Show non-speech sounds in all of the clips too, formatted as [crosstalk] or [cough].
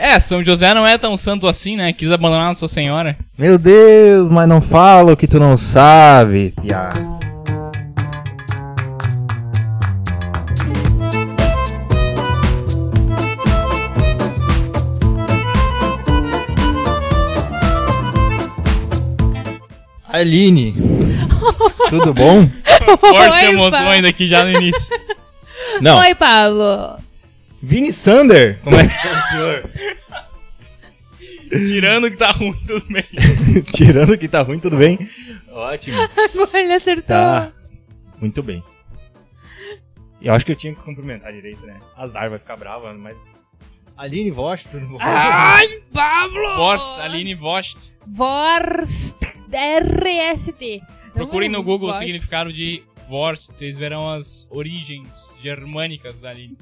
É, São José não é tão santo assim, né? Quis abandonar Nossa Senhora. Meu Deus, mas não fala o que tu não sabe, piá. Aline, [laughs] tudo bom? Oi, emoções aqui já no início. Não, Oi, Pablo. Vini Sander, como é que está o senhor? Tirando que tá ruim, tudo bem. [laughs] Tirando que tá ruim, tudo bem? Ótimo. Agora ele acertou. Tá. Muito bem. Eu acho que eu tinha que cumprimentar direito, né? Azar vai ficar brava, mas. Aline Vosch, tudo bom? Ai, Pablo! Force, Aline Vost. Vorst. RST. Procurem no Google o Vorst. significado de Vorst, vocês verão as origens germânicas da Aline.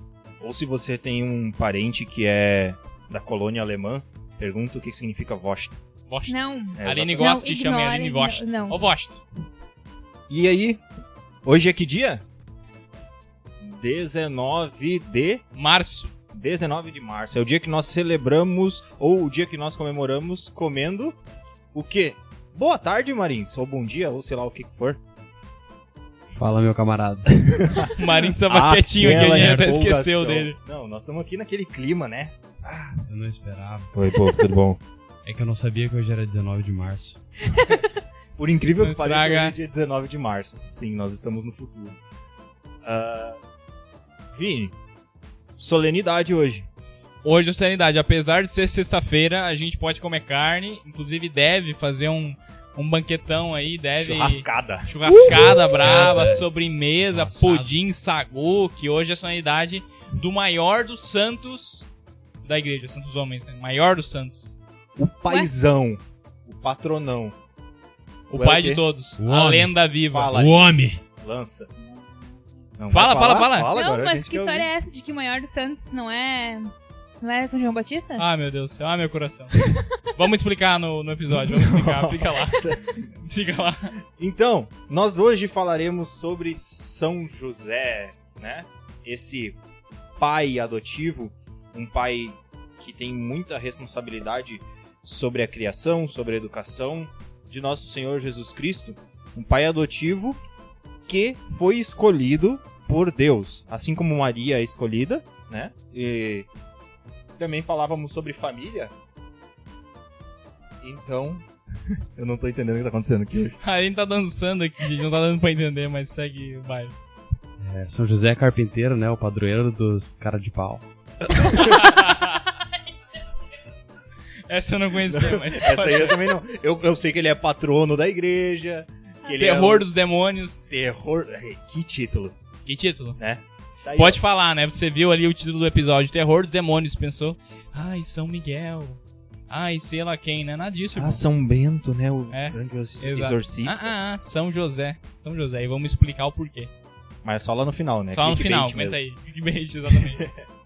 Ou se você tem um parente que é da colônia alemã, pergunta o que significa Vosch. Vost. Não. É, Aline exatamente. gosta Não, que chame Aline Vost. não. Ô Vost. E aí, hoje é que dia? 19 de. Março. 19 de março. É o dia que nós celebramos, ou o dia que nós comemoramos comendo o quê? Boa tarde, Marins. Ou bom dia, ou sei lá o que que for. Fala, meu camarada. O [laughs] Marinho estava quietinho aqui, a gente até esqueceu dele. Não, nós estamos aqui naquele clima, né? Eu não esperava. Oi, pô, tudo bom? É que eu não sabia que hoje era 19 de março. [laughs] Por incrível Não que pareça, hoje é dia 19 de março. Sim, nós estamos no futuro. Ah, Vini, solenidade hoje. Hoje, a sanidade, apesar de ser sexta-feira, a gente pode comer carne, inclusive deve fazer um, um banquetão aí, deve... Churrascada. Churrascada braba, sobremesa, Assado. pudim, sagu, que hoje é a solenidade do maior dos santos da igreja, santos homens, né? Maior dos santos. O paizão. O patronão. O Ué, pai o quê? de todos. O a homem. lenda viva. Fala. O homem! Lança. Não, Fala, fala, falar? fala. Não, agora, mas que história ouvir. é essa de que o maior dos Santos não é. Não é São João Batista? Ah, meu Deus do céu. Ah, meu coração. [laughs] vamos explicar no, no episódio, vamos explicar. Fica lá. [laughs] Fica lá. Então, nós hoje falaremos sobre São José, né? Esse pai adotivo, um pai que tem muita responsabilidade sobre a criação, sobre a educação de nosso Senhor Jesus Cristo, um pai adotivo que foi escolhido por Deus, assim como Maria é escolhida, né? E também falávamos sobre família. Então, [laughs] eu não tô entendendo o que tá acontecendo aqui. A gente tá dançando aqui, gente. Não tá dando pra entender, mas segue o baile. É, São José Carpinteiro, né? O padroeiro dos cara de pau. [laughs] Essa eu não conhecia, mas. Essa aí eu também não. Eu, eu sei que ele é patrono da igreja. Que ele Terror é um dos demônios. terror. É, Que título, Que título? né? Daí, Pode falar, né? Você viu ali o título do episódio, Terror dos Demônios, pensou, ai, São Miguel, ai, sei lá quem, né? Nada disso, ó. irmão. Ah, São Bento, né? O É, grande exorcista. Ah, ah, São José, São José, e vamos explicar o porquê. Mas só lá no final, né? Só no Clickbait final, mesmo. comenta aí. Clickbait, exatamente. [laughs]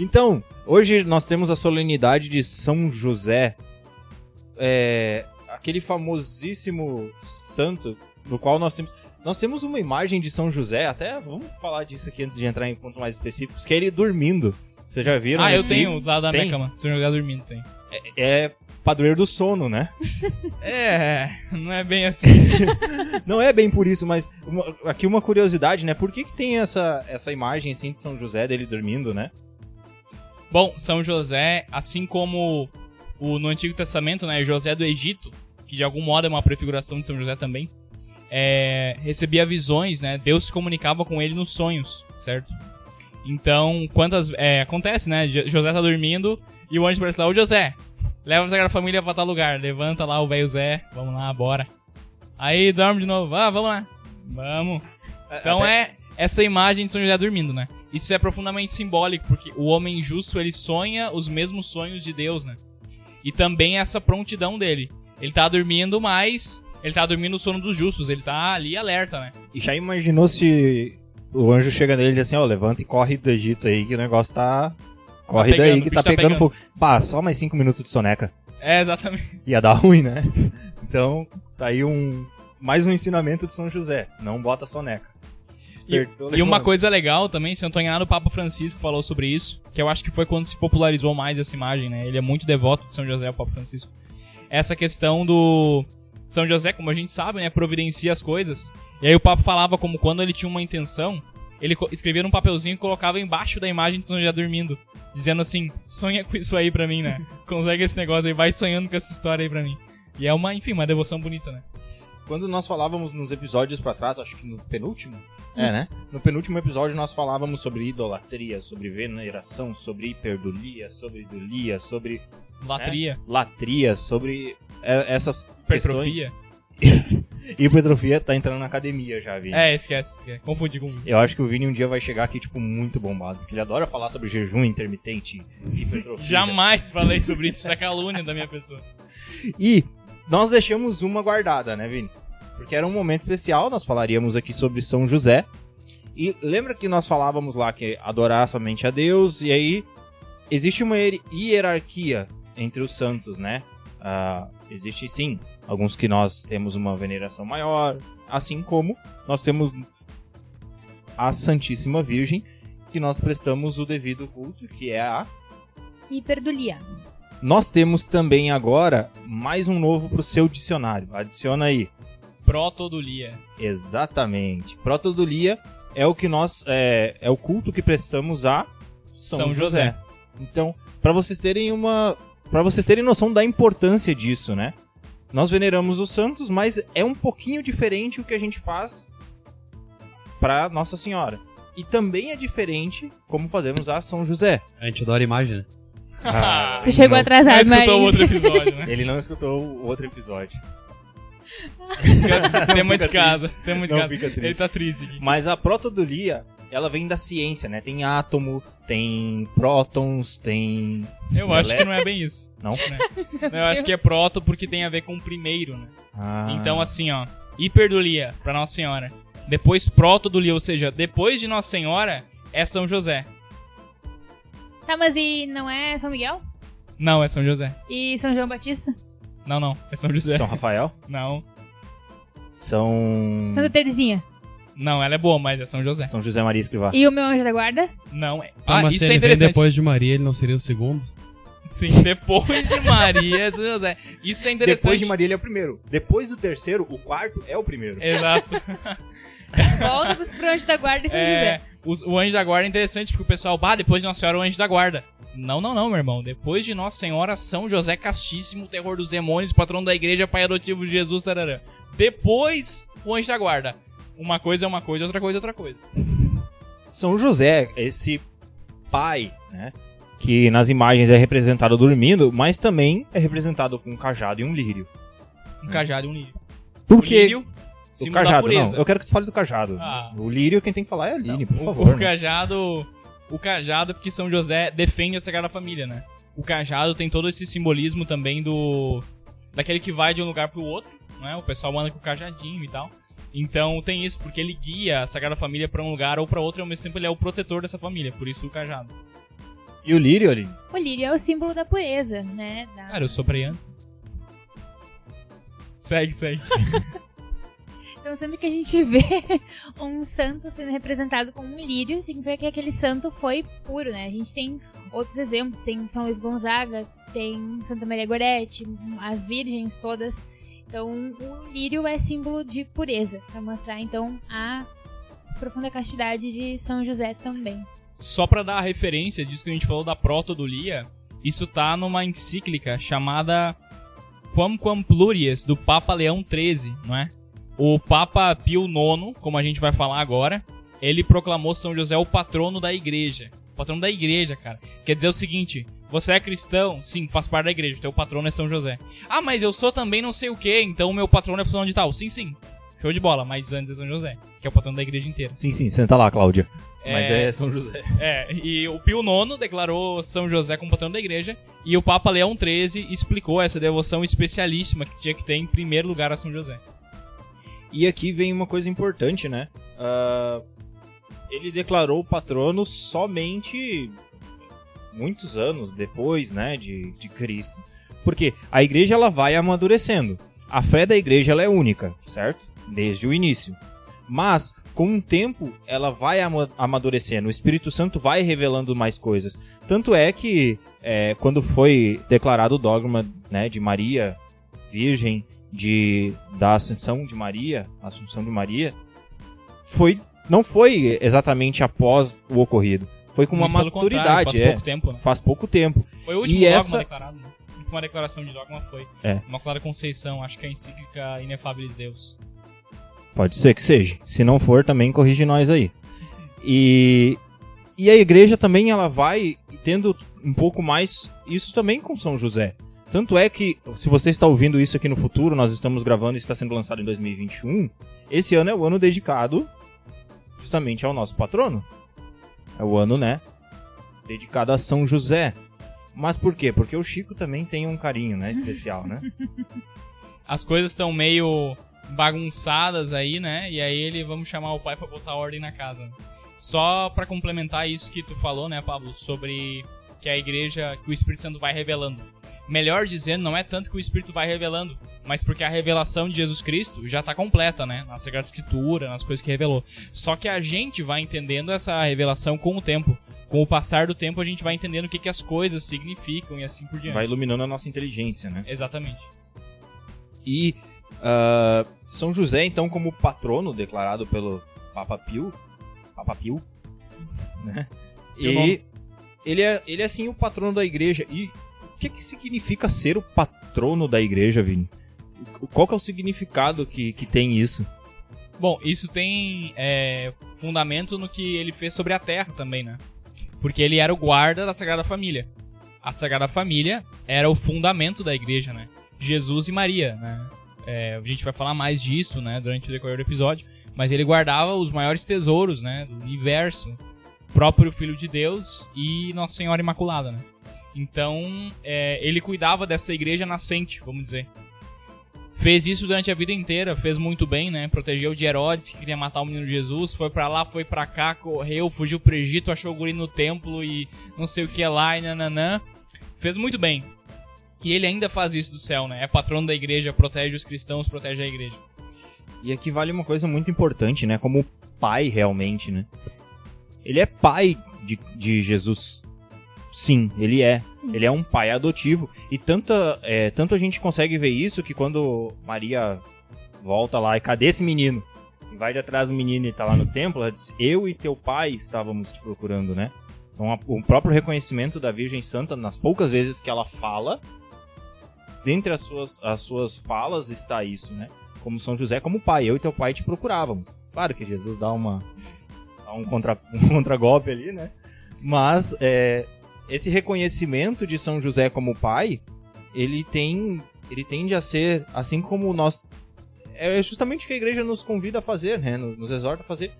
Então, hoje nós temos a solenidade de São José. É, aquele famosíssimo santo no qual nós temos. Nós temos uma imagem de São José, até vamos falar disso aqui antes de entrar em pontos mais específicos, que é ele dormindo. Vocês já viram? ah, eu esse? tenho lá da Tem? minha cama, São José dormindo, tem. É padroeiro do sono, né? [laughs] É, não é bem assim. [laughs] Não é bem por isso, mas uma- aqui uma curiosidade, né? Por que, que tem essa, essa imagem assim de São José dele dormindo, né? Bom, São José, assim como o, no Antigo Testamento, né, José do Egito, que de algum modo é uma prefiguração de São José também, é, recebia visões, né? Deus se comunicava com ele nos sonhos, certo? Então, quantas. É, acontece, né? Jo- José tá dormindo e o anjo aparece lá, ô José, leva a Sagrada Família pra tal lugar. Levanta lá o velho Zé, vamos lá, bora. Aí dorme de novo, ah, vamos lá. Vamos. Então é essa imagem de São José dormindo, né? Isso é profundamente simbólico, porque o homem justo, ele sonha os mesmos sonhos de Deus, né? E também essa prontidão dele. Ele tá dormindo, mas ele tá dormindo o sono dos justos, ele tá ali alerta, né? E já imaginou se o anjo chega nele e diz assim, ó, levanta e corre do Egito aí, que o negócio tá... Corre pegando, daí que tá tá pegando pegando. fogo. Pá, só mais cinco minutos de soneca. É, exatamente. [laughs] Ia dar ruim, né? Então, tá aí um... Mais um ensinamento de São José. Não bota soneca. Despertou, E uma levou- coisa legal também, se eu não tô enganado, o Papa Francisco falou sobre isso, que eu acho que foi quando se popularizou mais essa imagem, né? Ele é muito devoto de São José, o Papa Francisco. Essa questão do São José, como a gente sabe, né, providencia as coisas. E aí o Papa falava como quando ele tinha uma intenção, ele escrevia num papelzinho e colocava embaixo da imagem de São José dormindo, dizendo assim: "Sonha com isso aí pra mim, né? [laughs] Consegue esse negócio aí, vai sonhando com essa história aí pra mim". E é uma, enfim, uma devoção bonita, né? Quando nós falávamos nos episódios pra trás, acho que no penúltimo, é, né? No penúltimo episódio nós falávamos sobre idolatria, sobre veneração, sobre hiperdulia, sobre idolia, sobre Latria, latria, sobre essas hipertrofia. questões. [laughs] Hipertrofia tá entrando na academia já, Vini. É, esquece, esquece. Confundi com Eu acho que o Vini um dia vai chegar aqui, tipo, muito bombado. Porque ele adora falar sobre jejum intermitente, hipertrofia. Jamais falei sobre isso, isso é calúnia da minha pessoa. E nós deixamos uma guardada, né, Vini? Porque era um momento especial, nós falaríamos aqui sobre São José. E lembra que nós falávamos lá que adorar somente a Deus, e aí existe uma hier- hierarquia entre os santos, né? Ah, existe sim alguns que nós temos uma veneração maior, assim como nós temos a Santíssima Virgem, que nós prestamos o devido culto, que é a Hiperdulia. nós temos também agora mais um novo pro seu dicionário. Adiciona aí. Protodulia. Exatamente. Protodulia é o que nós é, é o culto que prestamos a São, São José. José. Então, para vocês terem uma para vocês terem noção da importância disso, né? Nós veneramos os santos, mas é um pouquinho diferente o que a gente faz para Nossa Senhora. E também é diferente como fazemos a São José. A gente adora imagem, né? Ah, [laughs] Tu chegou não- atrasado, Não escutou o outro episódio, né? Ele não escutou o outro episódio. Tema de casa. Tema de casa. Ele tá triste aqui. Mas a protodulia, ela vem da ciência, né? Tem átomo, tem prótons, tem. Eu acho que não é bem isso. Não? né? Eu acho que é proto porque tem a ver com o primeiro, né? Ah. Então, assim, ó. Hiperdulia pra Nossa Senhora. Depois protodulia, ou seja, depois de Nossa Senhora é São José. Tá, mas e não é São Miguel? Não, é São José. E São João Batista? Não, não. É São José. São Rafael? Não. São. Santa Terezinha? Não, ela é boa, mas é São José. São José Maria Escrivá. E o meu anjo da guarda? Não, é. Ah, mas isso se é ele vem interessante. depois de Maria, ele não seria o segundo? Sim, [laughs] depois de Maria, é São José. Isso é interessante. Depois de Maria, ele é o primeiro. Depois do terceiro, o quarto é o primeiro. Exato. [laughs] Volta pro- anjo da guarda e São É, José. os- o anjo da guarda é interessante porque o pessoal, bah, depois de Nossa Senhora, o anjo da guarda. Não, não, não, meu irmão. Depois de Nossa Senhora, São José Castíssimo, terror dos demônios, patrão da igreja, pai adotivo de Jesus, tarará. Depois, o anjo da guarda. Uma coisa é uma coisa, outra coisa é outra coisa. São José, esse pai, né? Que nas imagens é representado dormindo, mas também é representado com um cajado e um lírio. Um cajado e um lírio. Por quê? lírio, O cajado, não. Eu quero que tu fale do cajado. Ah. O lírio, quem tem que falar é a Aline, por o, favor. o né? cajado. O cajado, porque São José defende a Sagrada Família, né? O cajado tem todo esse simbolismo também do. daquele que vai de um lugar pro outro, né? O pessoal anda com o cajadinho e tal. Então tem isso, porque ele guia a Sagrada Família pra um lugar ou pra outro e ao mesmo tempo ele é o protetor dessa família, por isso o cajado. E o lírio, Aline? O lírio é o símbolo da pureza, né? Da- Cara, eu soprei antes. Segue, segue. [laughs] Então sempre que a gente vê [laughs] um santo sendo representado com um lírio, significa que aquele santo foi puro, né? A gente tem outros exemplos, tem São Luís Gonzaga, tem Santa Maria Gorete, as virgens todas. Então o lírio é símbolo de pureza, para mostrar então a profunda castidade de São José também. Só pra dar a referência disso que a gente falou da protodulia, isso tá numa encíclica chamada Quamquam Plurias, do Papa Leão XIII, não é? O Papa Pio IX, como a gente vai falar agora, ele proclamou São José o patrono da igreja. Patrono da igreja, cara. Quer dizer o seguinte, você é cristão? Sim, faz parte da igreja, o teu patrono é São José. Ah, mas eu sou também não sei o que, então o meu patrono é fulano de tal. Sim, sim. Show de bola, mas antes é São José, que é o patrono da igreja inteira. Sim, sim, senta lá, Cláudia. Mas É. é São José. É, e o Pio IX declarou São José como patrão da igreja, e o Papa Leão XIII explicou essa devoção especialíssima que tinha que ter em primeiro lugar a São José. E aqui vem uma coisa importante, né? Ah, ele declarou o patrono somente muitos anos depois, né, de, de Cristo. Porque a igreja ela vai amadurecendo. A fé da igreja ela é única, certo? Desde o início. Mas com o tempo, ela vai ama- amadurecendo. O Espírito Santo vai revelando mais coisas. Tanto é que, é, quando foi declarado o dogma né, de Maria, Virgem, de, da Ascensão de Maria, Assunção de Maria, foi, não foi exatamente após o ocorrido. Foi com uma Muito maturidade, Faz é. pouco tempo, né? Faz pouco tempo. Foi o último E dogma essa- declarado, né? A última declaração de dogma foi. É. Imaculada Conceição, acho que é a encíclica Inefabilis Deus. Pode ser que seja. Se não for, também corrige nós aí. E, e a igreja também ela vai tendo um pouco mais isso também com São José. Tanto é que, se você está ouvindo isso aqui no futuro, nós estamos gravando e está sendo lançado em 2021. Esse ano é o ano dedicado justamente ao nosso patrono. É o ano, né? Dedicado a São José. Mas por quê? Porque o Chico também tem um carinho, né? Especial, né? [laughs] As coisas estão meio bagunçadas aí, né? E aí ele, vamos chamar o pai pra botar ordem na casa. Só pra complementar isso que tu falou, né, Pablo, sobre que a igreja, que o Espírito Santo vai revelando. Melhor dizendo, não é tanto que o Espírito vai revelando, mas porque a revelação de Jesus Cristo já tá completa, né? Na Sagrada Escritura, nas coisas que revelou. Só que a gente vai entendendo essa revelação com o tempo. Com o passar do tempo, a gente vai entendendo o que, que as coisas significam e assim por diante. Vai iluminando a nossa inteligência, né? Exatamente. E ah, São José, então, como patrono declarado pelo Papa Pio, Papa Pio, né? E ele é, ele é assim o patrono da igreja. E que, que significa ser o patrono da igreja, Vini? Qual que é o significado que, que tem isso? Bom, isso tem é, fundamento no que ele fez sobre a Terra também, né? Porque ele era o guarda da Sagrada Família. A Sagrada Família era o fundamento da igreja, né? Jesus e Maria, né? É, a gente vai falar mais disso, né, durante o decorrer do episódio. Mas ele guardava os maiores tesouros, né, do universo. Próprio Filho de Deus e Nossa Senhora Imaculada, né? Então, é, ele cuidava dessa igreja nascente, vamos dizer. Fez isso durante a vida inteira, fez muito bem, né? Protegeu de Herodes, que queria matar o menino Jesus, foi pra lá, foi pra cá, correu, fugiu pro Egito, achou o guri no templo e não sei o que lá e nananã. Fez muito bem. E ele ainda faz isso do céu, né? É patrono da igreja, protege os cristãos, protege a igreja. E aqui vale uma coisa muito importante, né? Como pai, realmente, né? Ele é pai de, de Jesus. Sim, ele é. Ele é um pai adotivo. E tanta, é, tanto a gente consegue ver isso que quando Maria volta lá e cadê esse menino? E vai de atrás do menino e tá lá no templo, ela diz, eu e teu pai estávamos te procurando, né? Então a- o próprio reconhecimento da Virgem Santa, nas poucas vezes que ela fala, dentre as suas, as suas falas está isso, né? Como São José, como pai, eu e teu pai te procurávamos. Claro que Jesus dá uma dá um contra [laughs] um contragolpe ali, né? Mas é, esse reconhecimento de São José como pai, ele tem ele tende a ser assim como nós é justamente o que a igreja nos convida a fazer, né? Nos, nos exorta a fazer.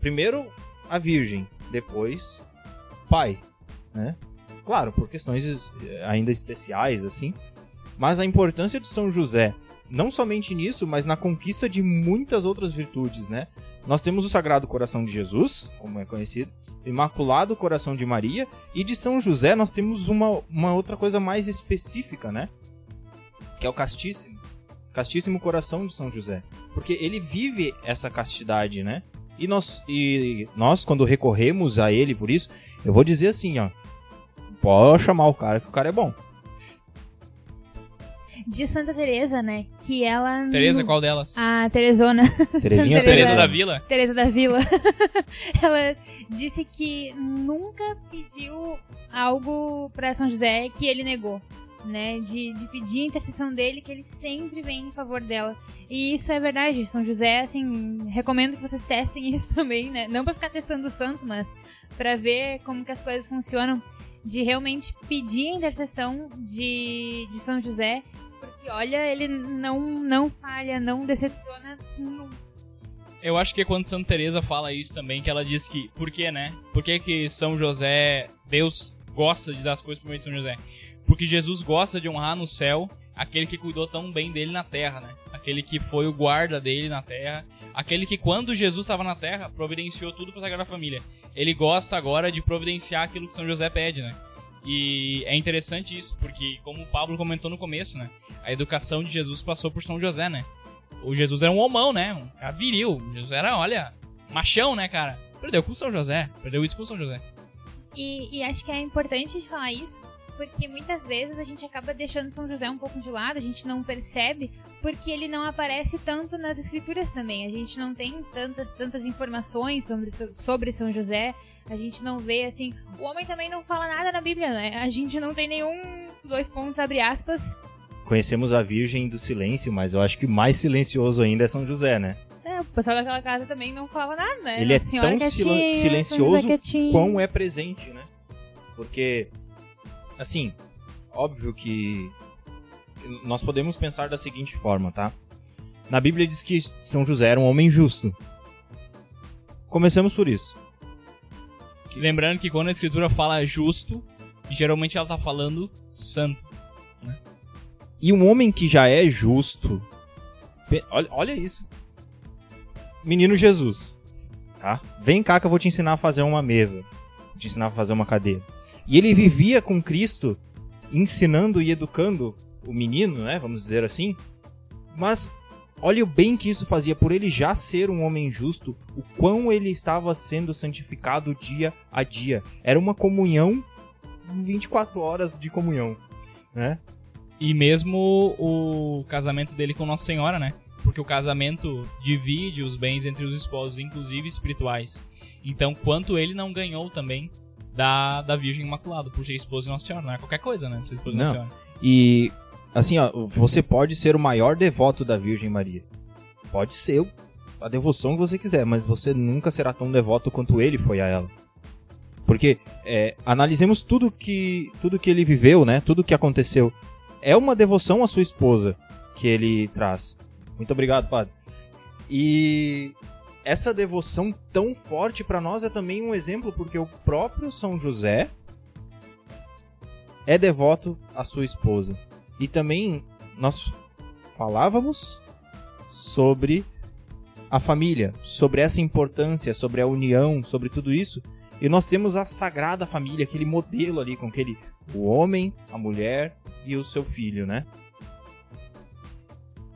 Primeiro a Virgem, depois pai, né? Claro, por questões ainda especiais assim, mas a importância de São José não somente nisso, mas na conquista de muitas outras virtudes, né? Nós temos o Sagrado Coração de Jesus, como é conhecido, Imaculado Coração de Maria, e de São José nós temos uma, uma outra coisa mais específica, né? Que é o Castíssimo. Castíssimo Coração de São José. Porque ele vive essa castidade, né? E nós, e nós, quando recorremos a ele por isso, eu vou dizer assim, ó. Pode chamar o cara, que o cara é bom. De Santa Teresa, né? Que ela. Tereza, nu- qual delas? A Teresona. [laughs] Terezinha Teresa. Tereza Teresa. da Vila? Teresa da Vila. [laughs] ela disse que nunca pediu algo pra São José que ele negou. Né, de, de pedir a intercessão dele, que ele sempre vem em favor dela. E isso é verdade, São José, assim, recomendo que vocês testem [laughs] isso também, né? Não pra ficar testando o santo, mas pra ver como que as coisas funcionam. De realmente pedir a intercessão de, de São José, porque olha, ele não, não falha, não decepciona nunca. Eu acho que é quando Santa Teresa fala isso também, que ela diz que, por que, né? Por que que São José, Deus gosta de dar as coisas por meio de São José? Porque Jesus gosta de honrar no céu aquele que cuidou tão bem dele na terra, né? Aquele que foi o guarda dele na terra, aquele que quando Jesus estava na terra, providenciou tudo para Sagrada Família. Ele gosta agora de providenciar aquilo que São José pede, né? E é interessante isso, porque como o Pablo comentou no começo, né? A educação de Jesus passou por São José, né? O Jesus era um homão, né? Um cara viril. Jesus era, olha, machão, né, cara? Perdeu com São José. Perdeu isso com São José. E, e acho que é importante falar isso, porque muitas vezes a gente acaba deixando São José um pouco de lado, a gente não percebe, porque ele não aparece tanto nas escrituras também. A gente não tem tantas, tantas informações sobre, sobre São José, a gente não vê assim. O homem também não fala nada na Bíblia, né? A gente não tem nenhum dois pontos, abre aspas. Conhecemos a Virgem do Silêncio, mas eu acho que mais silencioso ainda é São José, né? É, o pessoal daquela casa também não fala nada, né? Ele é tão quietinha, silencioso quão é presente, né? Porque, assim, óbvio que nós podemos pensar da seguinte forma, tá? Na Bíblia diz que São José era um homem justo. Começamos por isso. Lembrando que quando a escritura fala justo, geralmente ela tá falando santo. E um homem que já é justo. Olha, olha isso. Menino Jesus. Tá? Vem cá que eu vou te ensinar a fazer uma mesa. Vou te ensinar a fazer uma cadeira. E ele vivia com Cristo, ensinando e educando o menino, né? Vamos dizer assim. Mas olha o bem que isso fazia por ele já ser um homem justo, o quão ele estava sendo santificado dia a dia. Era uma comunhão, 24 horas de comunhão, né? E mesmo o casamento dele com Nossa Senhora, né? Porque o casamento divide os bens entre os esposos, inclusive espirituais. Então, quanto ele não ganhou também da, da Virgem Imaculada, por ser esposo de Nossa Senhora, não é qualquer coisa, né? Ser esposo de Nossa. Senhora. E assim, ó, você pode ser o maior devoto da Virgem Maria. Pode ser a devoção que você quiser, mas você nunca será tão devoto quanto ele foi a ela. Porque é, analisemos tudo que tudo que ele viveu, né? Tudo que aconteceu. É uma devoção à sua esposa que ele traz. Muito obrigado, padre. E essa devoção tão forte para nós é também um exemplo porque o próprio São José é devoto à sua esposa. E também nós falávamos sobre a família, sobre essa importância, sobre a união, sobre tudo isso. E nós temos a sagrada família, aquele modelo ali com aquele o homem, a mulher e o seu filho, né?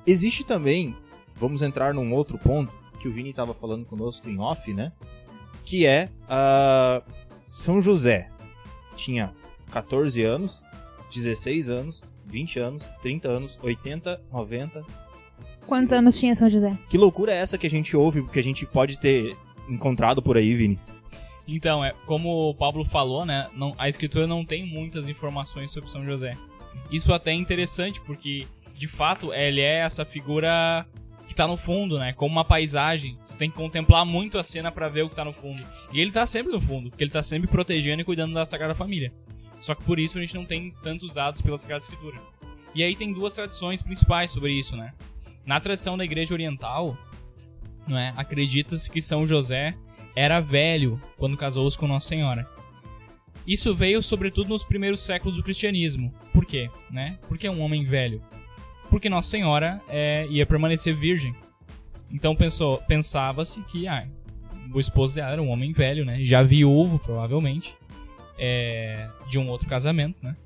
Existe também, vamos entrar num outro ponto que o Vini estava falando conosco em off, né? Que é ah, São José. Tinha 14 anos, 16 anos, 20 anos, 30 anos, 80, 90. Quantos anos tinha São José? Que loucura é essa que a gente ouve, que a gente pode ter encontrado por aí, Vini? Então, é, como o Pablo falou, né? Não, a escritura não tem muitas informações sobre São José. Isso até é interessante, porque, de fato, ele é essa figura que tá no fundo, né? Como uma paisagem. Tu tem que contemplar muito a cena pra ver o que tá no fundo. E ele tá sempre no fundo, porque ele tá sempre protegendo e cuidando da Sagrada Família. Só que por isso a gente não tem tantos dados pela Sagrada Escritura. E aí tem duas tradições principais sobre isso, né? Na tradição da Igreja Oriental, não é? Acredita-se que São José era velho quando casou-se com Nossa Senhora. Isso veio sobretudo nos primeiros séculos do cristianismo. Por quê? Né? Porque é um homem velho. Porque Nossa Senhora é, ia permanecer virgem. Então pensou, pensava-se que ah, o esposo dela era um homem velho, né? Já viúvo, provavelmente, é, de um outro casamento, né?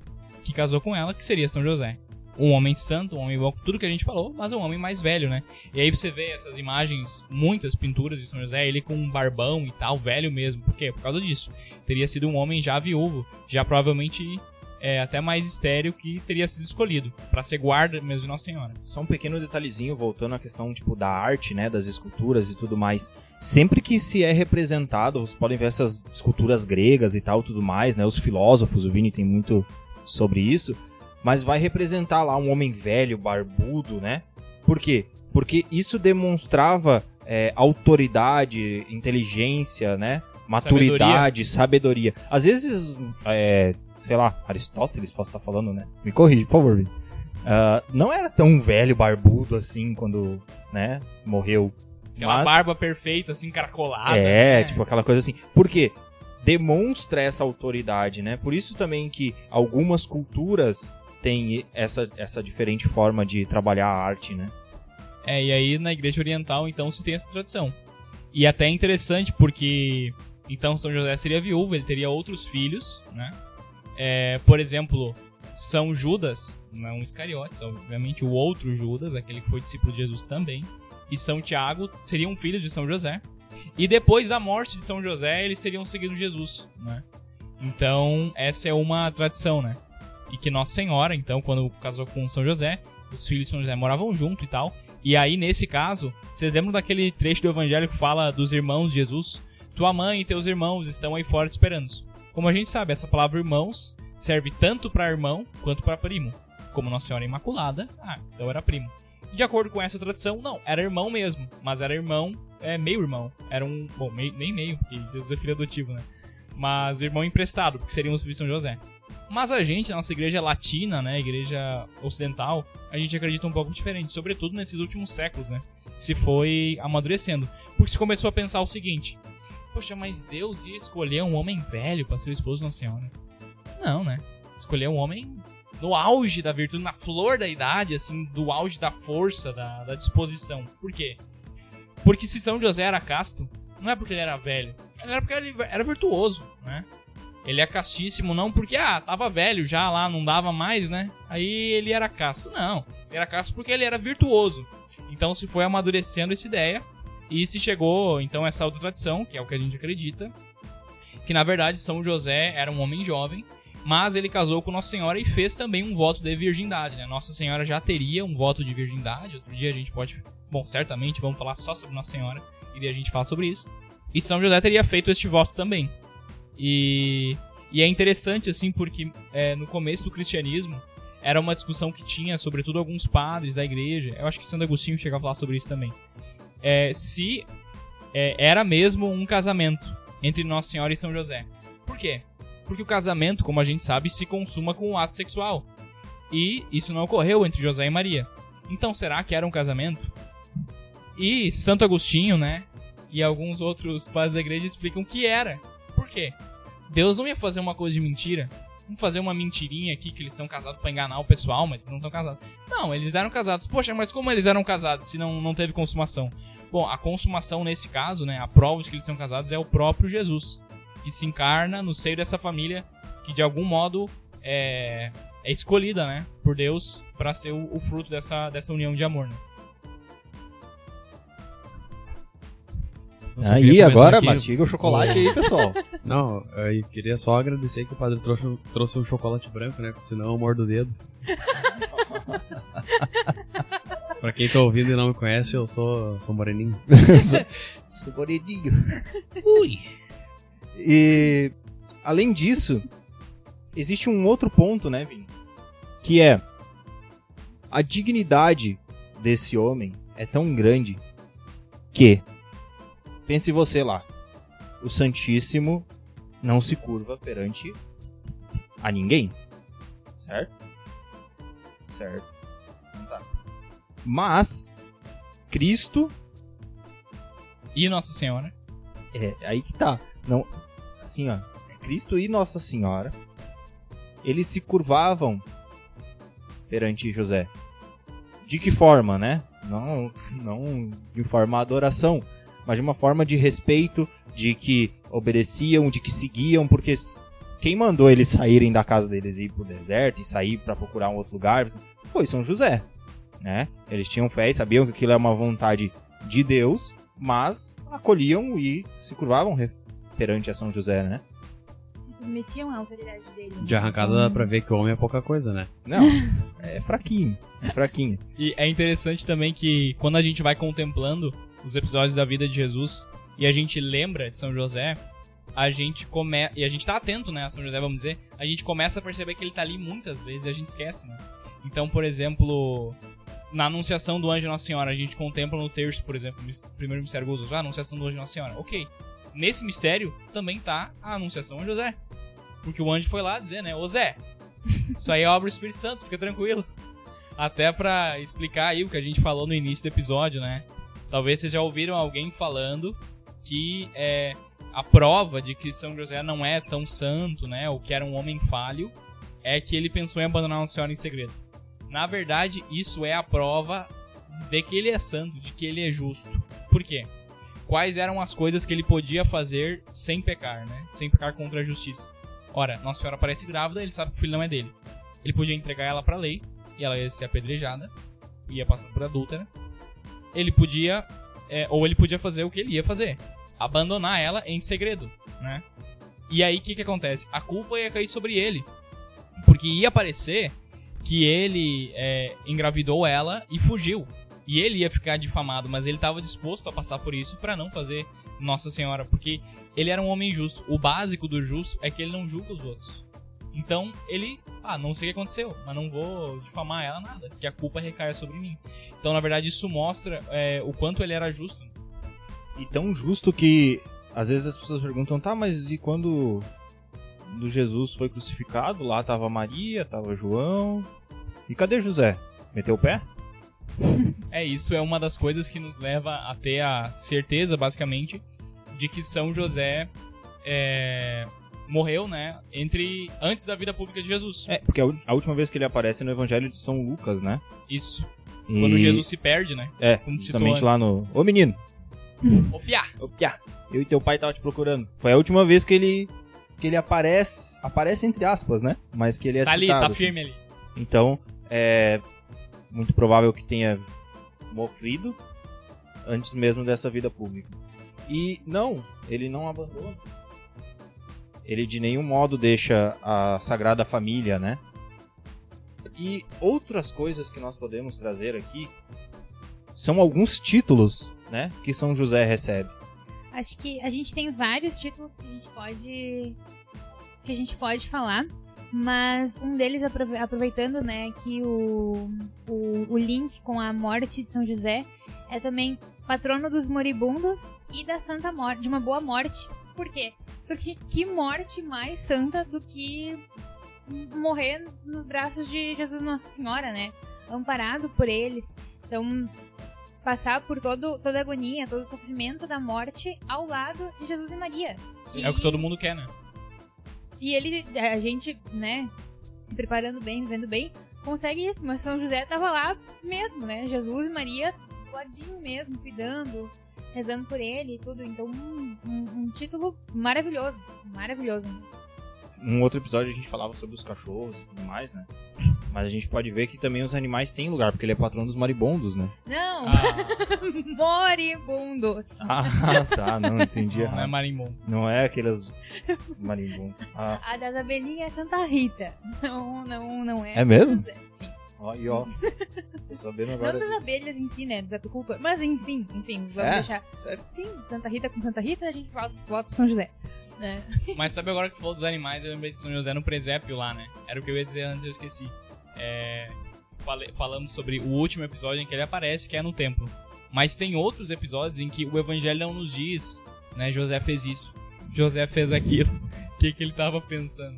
Que casou com ela, que seria São José. Um homem santo, um homem bom, tudo que a gente falou, mas um homem mais velho, né? E aí você vê essas imagens, muitas pinturas de São José, ele com um barbão e tal, velho mesmo. Por quê? Por causa disso. Teria sido um homem já viúvo, já provavelmente é, até mais estéreo que teria sido escolhido para ser guarda mesmo de Nossa Senhora. Só um pequeno detalhezinho, voltando à questão tipo da arte, né, das esculturas e tudo mais. Sempre que se é representado, vocês podem ver essas esculturas gregas e tal, tudo mais, né, os filósofos, o Vini tem muito sobre isso, mas vai representar lá um homem velho, barbudo, né? Por quê? Porque isso demonstrava é, autoridade, inteligência, né? Maturidade, sabedoria. Às vezes, é, sei lá, Aristóteles, posso estar falando, né? Me corrige, por favor, Vini. Ah, não era tão velho, barbudo assim quando, né, morreu. Aquela Mas- barba perfeita, assim, caracolada. é, né? tipo aquela coisa assim. Por quê? Demonstra essa autoridade, né? Por isso também que algumas culturas têm essa, essa diferente forma de trabalhar a arte, né? É, e aí na Igreja Oriental, então, se tem essa tradição. E até é interessante porque, então, São José seria viúvo, ele teria outros filhos, né? É, por exemplo, São Judas, não Iscariotes, obviamente o outro Judas, aquele que foi discípulo de Jesus também, e São Tiago seriam filhos de São José. E depois da morte de São José, eles teriam seguido Jesus, né? Então, essa é uma tradição, né? E que Nossa Senhora, então, quando casou com São José, os filhos de São José moravam junto e tal. E aí, nesse caso, vocês lembram daquele trecho do Evangelho que fala dos irmãos de Jesus? Tua mãe e teus irmãos estão aí fora te esperando. Como a gente sabe, essa palavra irmãos serve tanto para irmão quanto para primo. Como Nossa Senhora Imaculada, ah, então era primo. De acordo com essa tradição, não, era irmão mesmo, mas era irmão, é meio irmão. Era um, bom, meio, nem meio, porque Deus é filho adotivo, né? Mas irmão emprestado, porque seriam os filhos de São José. Mas a gente, a nossa igreja latina, né, igreja ocidental, a gente acredita um pouco diferente, sobretudo nesses últimos séculos, né? Se foi amadurecendo. Porque se começou a pensar o seguinte: Poxa, mas Deus ia escolher um homem velho para ser o esposo de Senhora? Não, né? Escolher um homem no auge da virtude, na flor da idade, assim, do auge da força, da, da disposição. Por quê? Porque se São José era casto, não é porque ele era velho, era porque ele era virtuoso, né? Ele é castíssimo não porque, ah, tava velho já lá, não dava mais, né? Aí ele era casto. Não, ele era casto porque ele era virtuoso. Então se foi amadurecendo essa ideia e se chegou, então, essa outra tradição, que é o que a gente acredita, que na verdade São José era um homem jovem, mas ele casou com Nossa Senhora e fez também um voto de virgindade, né? Nossa Senhora já teria um voto de virgindade, outro dia a gente pode, bom, certamente vamos falar só sobre Nossa Senhora, e daí a gente fala sobre isso. E São José teria feito este voto também. E, e é interessante, assim, porque é, no começo do cristianismo era uma discussão que tinha, sobretudo, alguns padres da igreja. Eu acho que Santo Agostinho chega a falar sobre isso também. É, se é, era mesmo um casamento entre Nossa Senhora e São José. Por quê? Porque o casamento, como a gente sabe, se consuma com o um ato sexual. E isso não ocorreu entre José e Maria. Então será que era um casamento? E Santo Agostinho, né? E alguns outros padres da igreja explicam que era. Por quê? Deus não ia fazer uma coisa de mentira. Vamos fazer uma mentirinha aqui que eles estão casados para enganar o pessoal, mas eles não estão casados. Não, eles eram casados. Poxa, mas como eles eram casados se não, não teve consumação? Bom, a consumação nesse caso, né, a prova de que eles são casados é o próprio Jesus, que se encarna no seio dessa família que de algum modo é, é escolhida, né, por Deus para ser o, o, fruto dessa, dessa união de amor. Né? Aí, agora aqui... mastiga o chocolate aí, pessoal. [laughs] Não, eu queria só agradecer que o padre trouxe, trouxe um chocolate branco, né? Senão eu mordo o dedo. [laughs] pra quem tá ouvindo e não me conhece, eu sou, sou moreninho. [laughs] sou, sou moreninho. Ui. E, além disso, existe um outro ponto, né, Vini? Que é a dignidade desse homem é tão grande que Pense você lá. O Santíssimo não se curva perante a ninguém. Certo? Certo. Não tá. Mas Cristo e Nossa Senhora. É, aí que tá. Não, assim, ó, Cristo e Nossa Senhora, eles se curvavam perante José. De que forma, né? Não, não de forma adoração, mas de uma forma de respeito, de que obedeciam, de que seguiam, porque quem mandou eles saírem da casa deles e ir pro deserto e sair para procurar um outro lugar foi São José, né? Eles tinham fé e sabiam que aquilo é uma vontade de Deus, mas acolhiam e se curvavam perante a São José, né? Se submetiam à autoridade dele. De arrancada dá pra ver que o homem é pouca coisa, né? Não, é fraquinho, é fraquinho. E é interessante também que quando a gente vai contemplando os episódios da vida de Jesus e a gente lembra de São José, a gente começa. E a gente tá atento, né, a São José, vamos dizer, a gente começa a perceber que ele tá ali muitas vezes e a gente esquece, né? Então, por exemplo, na Anunciação do Anjo Nossa Senhora, a gente contempla no terço, por exemplo, o primeiro mistério gozoso, a Anunciação do Anjo Nossa Senhora. Ok. Nesse mistério também tá a Anunciação a José. Porque o anjo foi lá dizer, né, ô Zé, [laughs] isso aí é obra do Espírito Santo, fica tranquilo. Até para explicar aí o que a gente falou no início do episódio, né? Talvez vocês já ouviram alguém falando que é a prova de que São José não é tão santo, né, ou que era um homem falho, é que ele pensou em abandonar Nossa Senhora em segredo. Na verdade, isso é a prova de que ele é santo, de que ele é justo. Por quê? Quais eram as coisas que ele podia fazer sem pecar, né? Sem pecar contra a justiça. Ora, Nossa Senhora aparece grávida, ele sabe que o filho não é dele. Ele podia entregar ela para a lei e ela ia ser apedrejada, ia passar por adúltera, ele podia. É, ou ele podia fazer o que ele ia fazer: abandonar ela em segredo, né? E aí o que que acontece? A culpa ia cair sobre ele. Porque ia parecer que ele é, engravidou ela e fugiu. E ele ia ficar difamado, mas ele estava disposto a passar por isso para não fazer Nossa Senhora, porque ele era um homem justo. O básico do justo é que ele não julga os outros. Então ele, ah, não sei o que aconteceu, mas não vou difamar ela nada, que a culpa recaia sobre mim. Então na verdade isso mostra é, o quanto ele era justo. E tão justo que às vezes as pessoas perguntam, tá, mas e quando do Jesus foi crucificado, lá tava Maria, tava João. E cadê José? Meteu o pé? [laughs] É, isso é uma das coisas que nos leva a ter a certeza, basicamente, de que São José é, morreu, né, entre antes da vida pública de Jesus. É, porque a, última vez que ele aparece é no Evangelho de São Lucas, né? Isso. E- Quando Jesus se perde, né? É, como justamente lá no... Ô menino, [laughs] Ô, piá! ô piá, eu e teu pai tava te procurando. Foi a última vez que ele... Que ele aparece, aparece entre aspas, né? Mas que ele é Tá ali, citado, tá assim. firme ali. Então, é muito provável que tenha morrido antes mesmo dessa vida pública. E não, ele não abandona. Ele de nenhum modo deixa a Sagrada Família, né? E outras coisas que nós podemos trazer aqui são alguns títulos, né, que São José recebe. Acho que a gente tem vários títulos que a gente pode que a gente pode falar, mas um deles aprove- aproveitando, né, que o, o, o link com a morte de São José é também patrono dos moribundos e da Santa Morte, de uma boa morte. Por quê? Porque que morte mais santa do que morrer nos braços de Jesus Nossa Senhora, né? Amparado por eles. Então, passar por todo, toda a agonia, todo o sofrimento da morte ao lado de Jesus e Maria. É o que todo mundo quer, né? E ele, a gente, né, se preparando bem, vivendo bem, consegue isso. Mas São José tava lá mesmo, né? Jesus e Maria, do ladinho mesmo, cuidando, rezando por ele e tudo. Então, um, um- um título maravilhoso, maravilhoso. Num outro episódio a gente falava sobre os cachorros e tudo mais, né? [laughs] Mas a gente pode ver que também os animais têm lugar, porque ele é patrão dos maribondos, né? Não, Ah, [laughs] moribundos. Ah, tá, não entendi não, não é marimbondo. Não é aqueles marimbondos. Ah, A das abelhinhas é Santa Rita. Não, não, não é. É mesmo? Sim. Ó, e ó. Tô sabendo Não agora. das disso. abelhas em si, né? Dos apicultores. Mas enfim, enfim, vamos É? deixar. Sério? Sim, Santa Rita com Santa Rita, a gente volta, volta pro São José. né? [laughs] Mas sabe agora que tu falou dos animais, eu lembrei de São José no presépio lá, né? Era o que eu ia dizer antes, eu esqueci. É, fale- falamos sobre o último episódio em que ele aparece, que é no templo. Mas tem outros episódios em que o evangelho não nos diz, né? José fez isso, José fez aquilo, [laughs] o que, que ele tava pensando.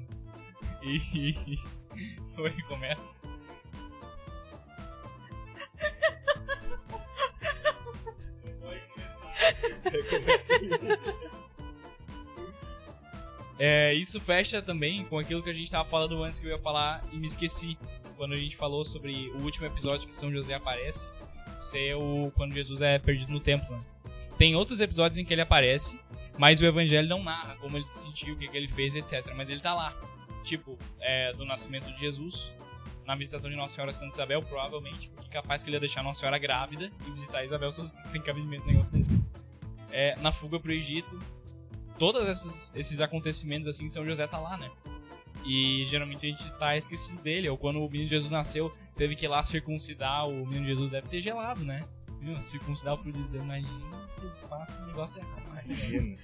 E. [laughs] Como é que começa? É, isso fecha também com aquilo que a gente tava falando antes que eu ia falar e me esqueci. Quando a gente falou sobre o último episódio que São José aparece, ser o quando Jesus é perdido no templo. né? Tem outros episódios em que ele aparece, mas o evangelho não narra como ele se sentiu, o que, que ele fez, etc. Mas ele tá lá. Tipo, é, do nascimento de Jesus, na visitação de Nossa Senhora Santa Isabel, provavelmente, porque capaz que ele ia deixar Nossa Senhora grávida e visitar Isabel, não [laughs] tem cabimento negócio desse. É, na fuga pro Egito, todos esses, esses acontecimentos assim, São José tá lá, né? E geralmente a gente tá esquecido dele, ou quando o menino Jesus nasceu, teve que ir lá circuncidar, o menino Jesus deve ter gelado, né? Viu? Circuncidar o filho de Deus, imagina se eu faço um negócio. Imagina.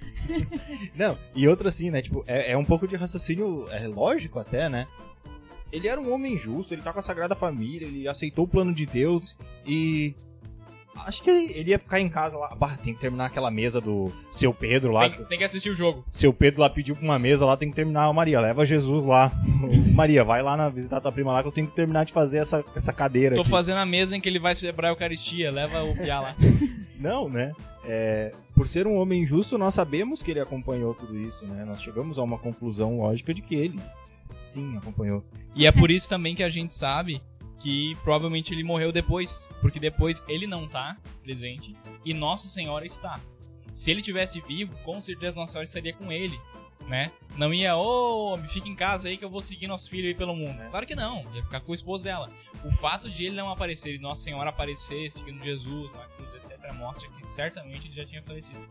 Não, e outra assim, né? Tipo, é, é um pouco de raciocínio é, lógico até, né? Ele era um homem justo, ele tá com a Sagrada Família, ele aceitou o plano de Deus e. Acho que ele, ia ficar em casa lá. Bah, tem que terminar aquela mesa do seu Pedro lá. Tem, tem que assistir o jogo. Seu Pedro lá pediu pra uma mesa lá, tem que terminar. Ô, Maria, leva Jesus lá. [laughs] Maria, vai lá na, visitar tua prima lá que eu tenho que terminar de fazer essa, essa cadeira Tô aqui. fazendo a mesa em que ele vai celebrar a Eucaristia, leva o Piá lá. [laughs] Não, né? É, por ser um homem justo, nós sabemos que ele acompanhou tudo isso, né? Nós chegamos a uma conclusão lógica de que ele, sim, acompanhou. E é por isso também que a gente sabe que provavelmente ele morreu depois, porque depois ele não tá presente e Nossa Senhora está. Se ele tivesse vivo, com certeza Nossa Senhora estaria com ele, né? Não ia, ô, homem, fica em casa aí que eu vou seguir nosso filho aí pelo mundo. Claro que não, ia ficar com o esposo dela. O fato de ele não aparecer e Nossa Senhora aparecer seguindo Jesus na cruz, etc., mostra que certamente ele já tinha falecido.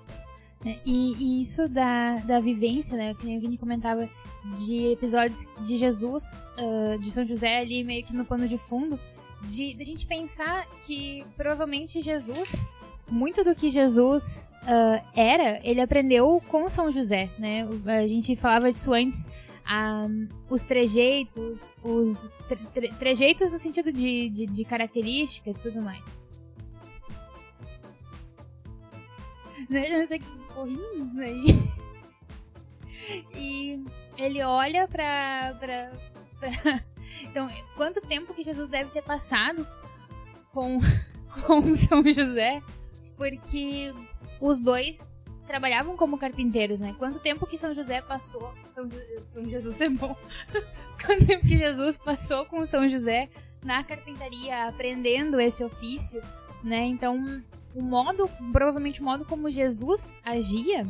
Né? E, e isso da, da vivência, né? Que nem o Vini comentava, de episódios de Jesus, uh, de São José ali meio que no pano de fundo, de, de a gente pensar que provavelmente Jesus, muito do que Jesus uh, era, ele aprendeu com São José, né? A gente falava disso antes, os trejeitos, os tre tre trejeitos no sentido de, de, de características e tudo mais. [laughs] Né? Não sei que correndo aí. E ele olha pra, pra, pra. Então, quanto tempo que Jesus deve ter passado com, [laughs] com São José? Porque os dois trabalhavam como carpinteiros, né? Quanto tempo que São José passou. São, São Jesus é bom. [laughs] Quanto tempo que Jesus passou com São José na carpintaria, aprendendo esse ofício, né? Então, o modo, provavelmente o modo como Jesus agia,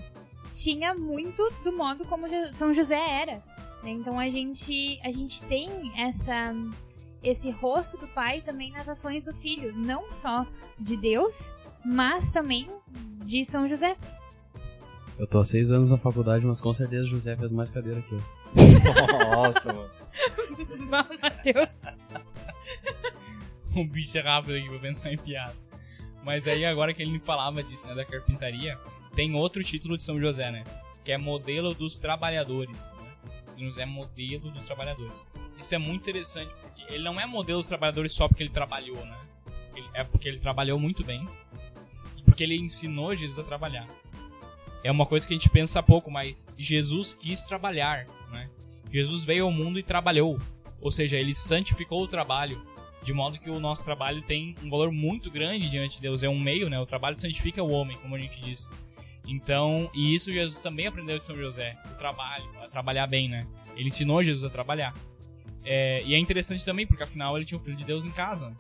tinha muito do modo como São José era. Né? Então a gente, a gente tem essa esse rosto do pai também nas ações do filho, não só de Deus, mas também de São José. Eu tô há seis anos na faculdade, mas com certeza José fez mais cadeira que eu. [laughs] Nossa, mano. [laughs] Vamos, Matheus. [laughs] o [laughs] bicho é rápido aqui pra pensar em piada. Mas aí, agora que ele me falava disso, né, da carpintaria, tem outro título de São José, né? Que é modelo dos trabalhadores. Né? São José é modelo dos trabalhadores. Isso é muito interessante, porque ele não é modelo dos trabalhadores só porque ele trabalhou, né? Ele, é porque ele trabalhou muito bem e porque ele ensinou Jesus a trabalhar. É uma coisa que a gente pensa pouco, mas Jesus quis trabalhar, né? Jesus veio ao mundo e trabalhou. Ou seja, ele santificou o trabalho, de modo que o nosso trabalho tem um valor muito grande diante de Deus. É um meio, né? O trabalho santifica o homem, como a gente disse. Então, e isso Jesus também aprendeu de São José, o trabalho, a trabalhar bem, né? Ele ensinou Jesus a trabalhar. É, e é interessante também, porque afinal ele tinha o Filho de Deus em casa.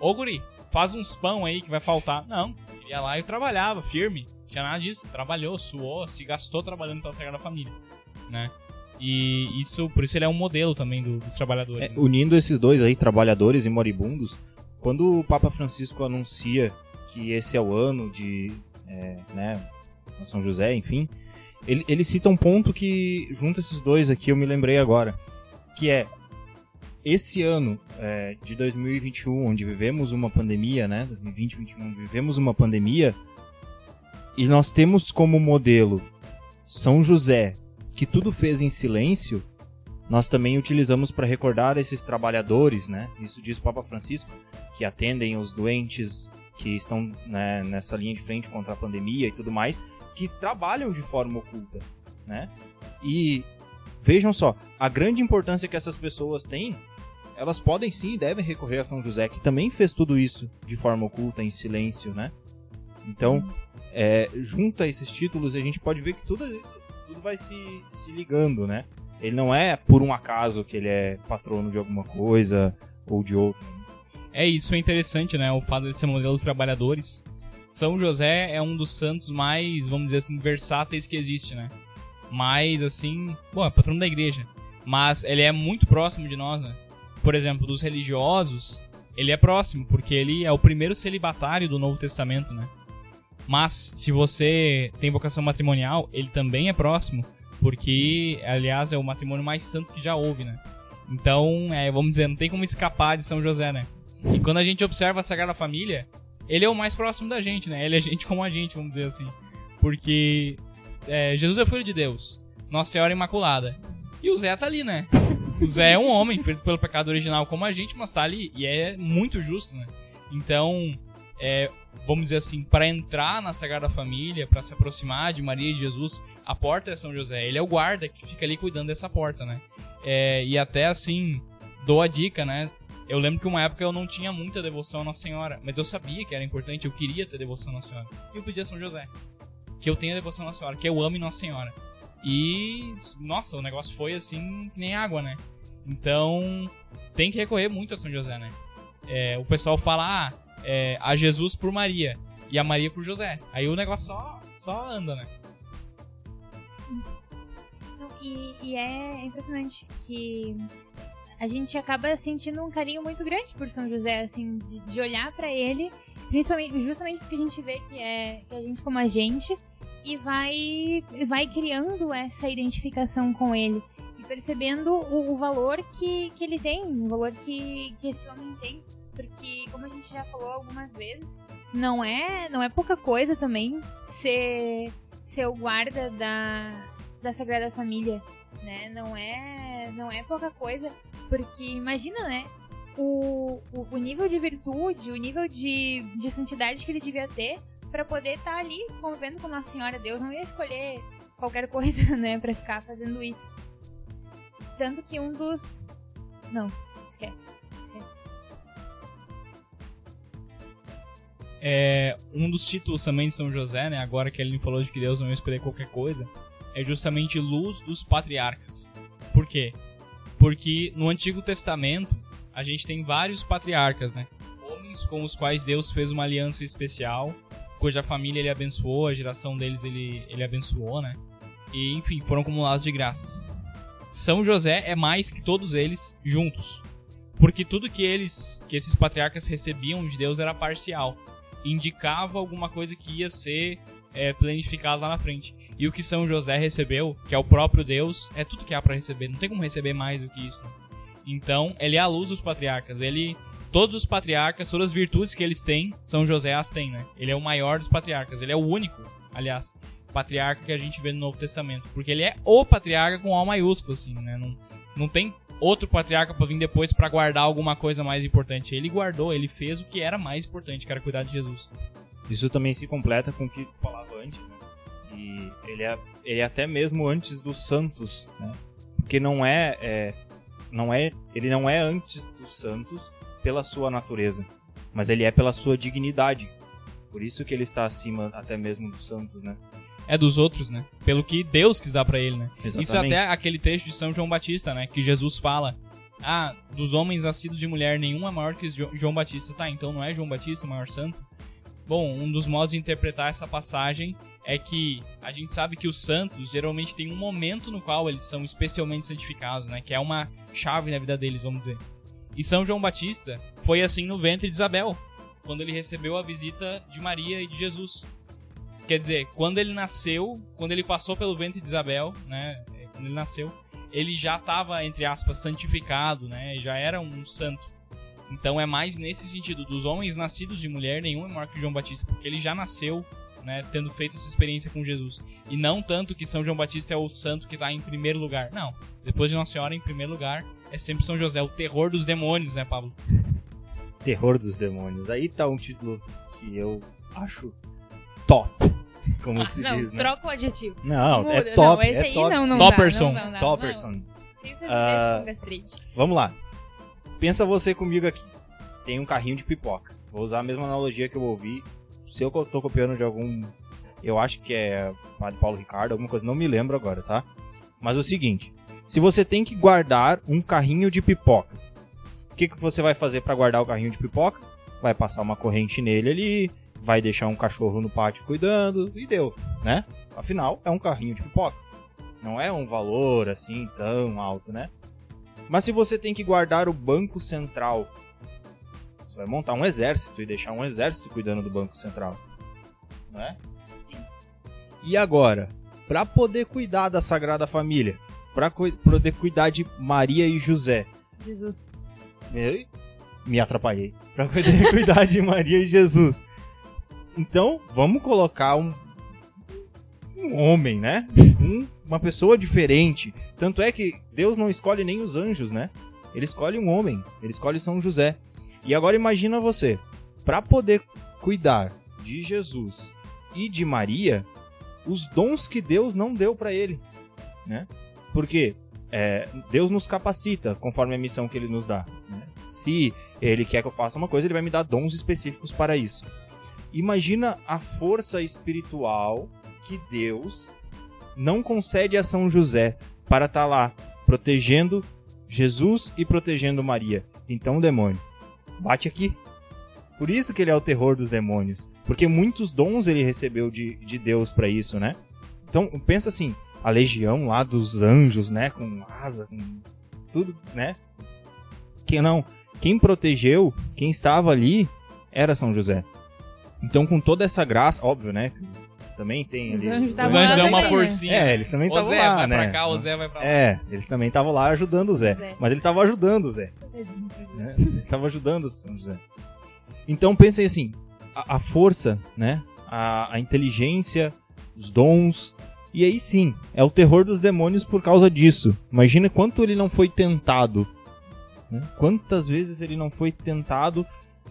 Ô guri, faz uns pão aí que vai faltar. Não, ele ia lá e trabalhava, firme. Não tinha nada disso. Trabalhou, suou, se gastou trabalhando pela Sagrada Família, né? E isso, por isso ele é um modelo também do, dos trabalhadores. É, né? Unindo esses dois aí, trabalhadores e moribundos, quando o Papa Francisco anuncia que esse é o ano de é, né, são José, enfim. Ele, ele cita um ponto que, junto esses dois aqui, eu me lembrei agora. Que é, esse ano é, de 2021, onde vivemos uma pandemia, né? 2020, 2021, vivemos uma pandemia. E nós temos como modelo São José, que tudo fez em silêncio. Nós também utilizamos para recordar esses trabalhadores, né? Isso diz o Papa Francisco, que atendem os doentes que estão né, nessa linha de frente contra a pandemia e tudo mais, que trabalham de forma oculta, né? E vejam só, a grande importância que essas pessoas têm, elas podem sim e devem recorrer a São José, que também fez tudo isso de forma oculta, em silêncio, né? Então, é, junto a esses títulos, a gente pode ver que tudo isso tudo vai se, se ligando, né? Ele não é por um acaso que ele é patrono de alguma coisa ou de outra. É isso, é interessante, né? O fato de ser modelo dos trabalhadores. São José é um dos santos mais, vamos dizer assim, versáteis que existe, né? Mais, assim, bom, é patrono da igreja. Mas ele é muito próximo de nós, né? Por exemplo, dos religiosos, ele é próximo, porque ele é o primeiro celibatário do Novo Testamento, né? Mas, se você tem vocação matrimonial, ele também é próximo, porque, aliás, é o matrimônio mais santo que já houve, né? Então, é, vamos dizer, não tem como escapar de São José, né? E quando a gente observa a Sagrada Família, ele é o mais próximo da gente, né? Ele é gente como a gente, vamos dizer assim. Porque é, Jesus é filho de Deus, Nossa Senhora Imaculada. E o Zé tá ali, né? O Zé é um homem, feito pelo pecado original como a gente, mas tá ali e é muito justo, né? Então, é, vamos dizer assim, para entrar na Sagrada Família, para se aproximar de Maria e de Jesus, a porta é São José. Ele é o guarda que fica ali cuidando dessa porta, né? É, e até assim, dou a dica, né? Eu lembro que uma época eu não tinha muita devoção a Nossa Senhora, mas eu sabia que era importante, eu queria ter devoção a Nossa Senhora. E eu pedi a São José que eu tenha devoção a Nossa Senhora, que eu ame Nossa Senhora. E, nossa, o negócio foi assim que nem água, né? Então, tem que recorrer muito a São José, né? É, o pessoal fala, ah, é, a Jesus por Maria e a Maria por José. Aí o negócio só, só anda, né? E, e é impressionante que a gente acaba sentindo um carinho muito grande por São José, assim, de, de olhar para ele, principalmente, justamente porque a gente vê que é, que a gente como a gente, e vai, vai criando essa identificação com ele. E percebendo o, o valor que, que ele tem, o valor que, que esse homem tem. Porque, como a gente já falou algumas vezes, não é, não é pouca coisa também ser, ser o guarda da, da Sagrada Família, né? Não é, não é pouca coisa, porque imagina, né? O, o, o nível de virtude, o nível de, de santidade que ele devia ter para poder estar tá ali convivendo com Nossa Senhora. Deus não ia escolher qualquer [laughs] coisa, né, para ficar fazendo isso. Tanto que um dos. Não, esquece. É, um dos títulos também de São José, né? Agora que ele falou de que Deus não ia escolher qualquer coisa, é justamente luz dos patriarcas. Por quê? Porque no Antigo Testamento a gente tem vários patriarcas, né? Homens com os quais Deus fez uma aliança especial, cuja família ele abençoou, a geração deles ele, ele abençoou, né? E enfim, foram acumulados de graças. São José é mais que todos eles juntos. Porque tudo que eles, que esses patriarcas recebiam de Deus era parcial. Indicava alguma coisa que ia ser é, planificada lá na frente. E o que São José recebeu, que é o próprio Deus, é tudo que há para receber. Não tem como receber mais do que isso. Então, ele é a luz dos patriarcas. Ele todos os patriarcas, todas as virtudes que eles têm, São José as tem, né? Ele é o maior dos patriarcas. Ele é o único, aliás, patriarca que a gente vê no Novo Testamento. Porque ele é o patriarca com O maiúsculo, assim, né? Não, não tem outro patriarca para vir depois para guardar alguma coisa mais importante. Ele guardou, ele fez o que era mais importante, que era cuidar de Jesus. Isso também se completa com o que falava antes, né? E ele é, ele é até mesmo antes dos santos, né? Porque não é, é, não é, ele não é antes dos santos pela sua natureza, mas ele é pela sua dignidade. Por isso que ele está acima até mesmo dos santos, né? É dos outros, né? Pelo que Deus quis dar para ele, né? Exatamente. Isso até aquele texto de São João Batista, né? Que Jesus fala: Ah, dos homens nascidos de mulher, nenhum é maior que João Batista. Tá, então não é João Batista o maior santo? Bom, um dos modos de interpretar essa passagem é que a gente sabe que os santos geralmente têm um momento no qual eles são especialmente santificados, né? Que é uma chave na vida deles, vamos dizer. E São João Batista foi assim no ventre de Isabel, quando ele recebeu a visita de Maria e de Jesus. Quer dizer, quando ele nasceu, quando ele passou pelo ventre de Isabel, né? Quando ele nasceu, ele já estava, entre aspas, santificado, né? Já era um santo. Então é mais nesse sentido, dos homens nascidos de mulher, nenhum é maior que João Batista, porque ele já nasceu né, tendo feito essa experiência com Jesus. E não tanto que São João Batista é o santo que está em primeiro lugar. Não. Depois de Nossa Senhora, em primeiro lugar, é sempre São José, o terror dos demônios, né, Pablo? Terror dos demônios. Aí tá um título que eu acho top. Como se não, diz, né? troca o adjetivo. Não, Muda. é top. Não, esse é aí top. não, não sim. dá, Topperson. não, não, não, Topperson. não. Ah, gastrite. Vamos lá. Pensa você comigo aqui. Tem um carrinho de pipoca. Vou usar a mesma analogia que eu ouvi. Se eu tô copiando de algum. Eu acho que é Padre Paulo Ricardo, alguma coisa, não me lembro agora, tá? Mas é o seguinte: se você tem que guardar um carrinho de pipoca, o que, que você vai fazer para guardar o carrinho de pipoca? Vai passar uma corrente nele ali, vai deixar um cachorro no pátio cuidando e deu, né? Afinal, é um carrinho de pipoca. Não é um valor assim tão alto, né? Mas se você tem que guardar o banco central, você vai montar um exército e deixar um exército cuidando do banco central, não é? E agora, para poder cuidar da Sagrada Família, para poder cuidar de Maria e José, Jesus. eu me atrapalhei. Para poder [laughs] cuidar de Maria e Jesus. Então, vamos colocar um, um homem, né? Um- uma pessoa diferente. Tanto é que Deus não escolhe nem os anjos, né? Ele escolhe um homem. Ele escolhe São José. E agora imagina você, para poder cuidar de Jesus e de Maria, os dons que Deus não deu para ele, né? Porque é, Deus nos capacita conforme a missão que Ele nos dá. né? Se Ele quer que eu faça uma coisa, Ele vai me dar dons específicos para isso. Imagina a força espiritual que Deus não concede a São José para estar lá protegendo Jesus e protegendo Maria. Então, demônio, bate aqui. Por isso que ele é o terror dos demônios. Porque muitos dons ele recebeu de, de Deus para isso, né? Então, pensa assim, a legião lá dos anjos, né? Com asa, com tudo, né? Quem não, quem protegeu, quem estava ali, era São José. Então, com toda essa graça, óbvio, né? também tem Os ali. anjos Os anjos é uma né? forcinha. É, eles também o estavam Zé lá, vai né? pra cá, o Zé vai pra lá. É, eles também estavam lá ajudando o Zé. Zé. Mas eles estavam ajudando o Zé. né? Eles estavam ajudando o São José. Então pensem assim, a, a força, né? A, a inteligência, os dons. E aí sim, é o terror dos demônios por causa disso. Imagina quanto ele não foi tentado. né? Quantas vezes ele não foi tentado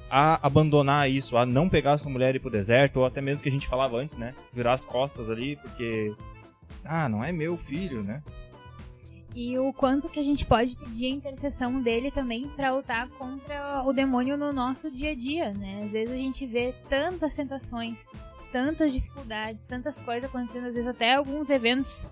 a abandonar isso, a não pegar sua mulher e ir pro deserto, ou até mesmo que a gente falava antes, né? Virar as costas ali, porque. Ah, não é meu filho, né? E o quanto que a gente pode pedir a intercessão dele também pra lutar contra o demônio no nosso dia a dia, né? Às vezes a gente vê tantas tentações, tantas dificuldades, tantas coisas acontecendo, às vezes até alguns eventos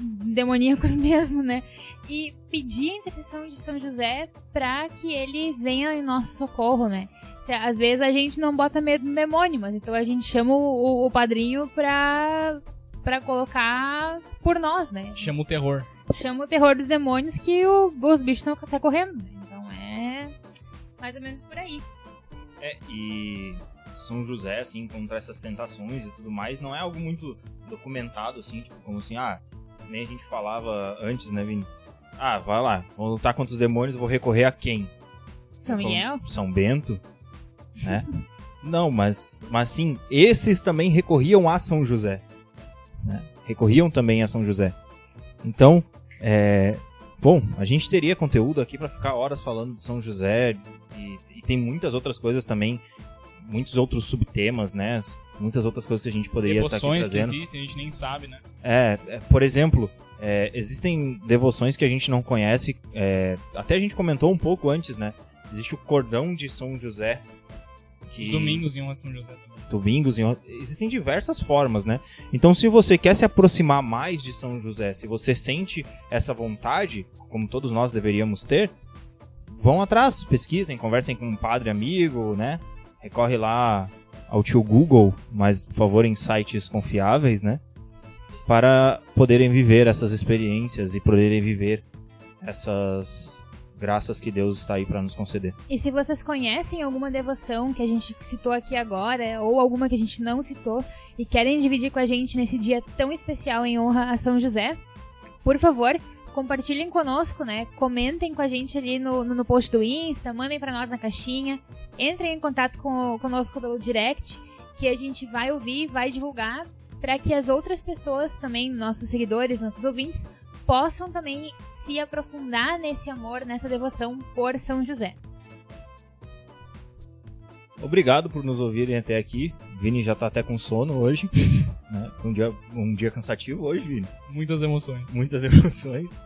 demoníacos [laughs] mesmo, né? E pedir a intercessão de São José pra que ele venha em nosso socorro, né? Se- Às vezes a gente não bota medo no demônio, mas então a gente chama o, o- padrinho pra, pra colocar por nós, né? Chama o terror. chama o terror dos demônios que o- os bichos não saem correndo. né? Então é mais ou menos por aí. É, e São José, assim, contra essas tentações e tudo mais, não é algo muito documentado, assim, tipo, como assim, ah, nem a gente falava antes, né, Vini? Ah, vai lá, vou lutar contra os demônios, vou recorrer a quem? São Miguel? São Bento, né? [laughs] não, mas, mas sim, esses também recorriam a São José, né? Recorriam também a São José. Então, é, bom, a gente teria conteúdo aqui para ficar horas falando de São José e, e tem muitas outras coisas também, muitos outros subtemas, né? Muitas outras coisas que a gente poderia estar aqui Devoções que trazendo. existem, a gente nem sabe, né? É, é, por exemplo, é, existem devoções que a gente não conhece. é, até a gente comentou um pouco antes, né? Existe o cordão de São José. que- Os domingos em uma São José também. domingos, em o- existem diversas formas, né? Então, se você quer se aproximar mais de São José, se você sente essa vontade, como todos nós deveríamos ter, vão atrás, pesquisem, conversem com um padre amigo, né? Recorre lá ao tio Google, mas por favor em sites confiáveis, né? Para poderem viver essas experiências e poderem viver essas graças que Deus está aí para nos conceder. E se vocês conhecem alguma devoção que a gente citou aqui agora, ou alguma que a gente não citou, e querem dividir com a gente nesse dia tão especial em honra a São José, por favor, compartilhem conosco, né? Comentem com a gente ali no, no, no post do Insta, mandem pra nós na caixinha, entrem em contato com, conosco pelo direct, que a gente vai ouvir, vai divulgar, para que as outras pessoas também, nossos seguidores, nossos ouvintes, possam também se aprofundar nesse amor, nessa devoção por São José. Obrigado por nos ouvirem até aqui. Vini já tá até com sono hoje. [laughs] Né? Um, dia, um dia cansativo hoje, Vini. Muitas emoções. Muitas [laughs] emoções.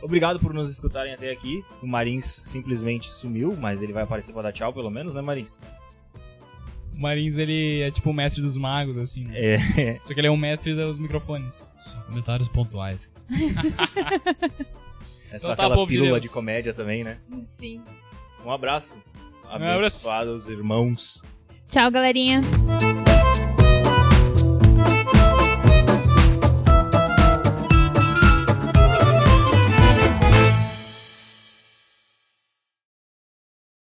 Obrigado por nos escutarem até aqui. O Marins simplesmente sumiu, mas ele vai aparecer pra dar tchau, pelo menos, né, Marins? O Marins, ele é tipo o mestre dos magos, assim, né? É. [laughs] Só que ele é o mestre dos microfones. Só comentários pontuais. É só Então tá, aquela de pílula Deus. de comédia também, né? Sim. Um abraço. Abraço. Abençoados irmãos. Tchau, galerinha.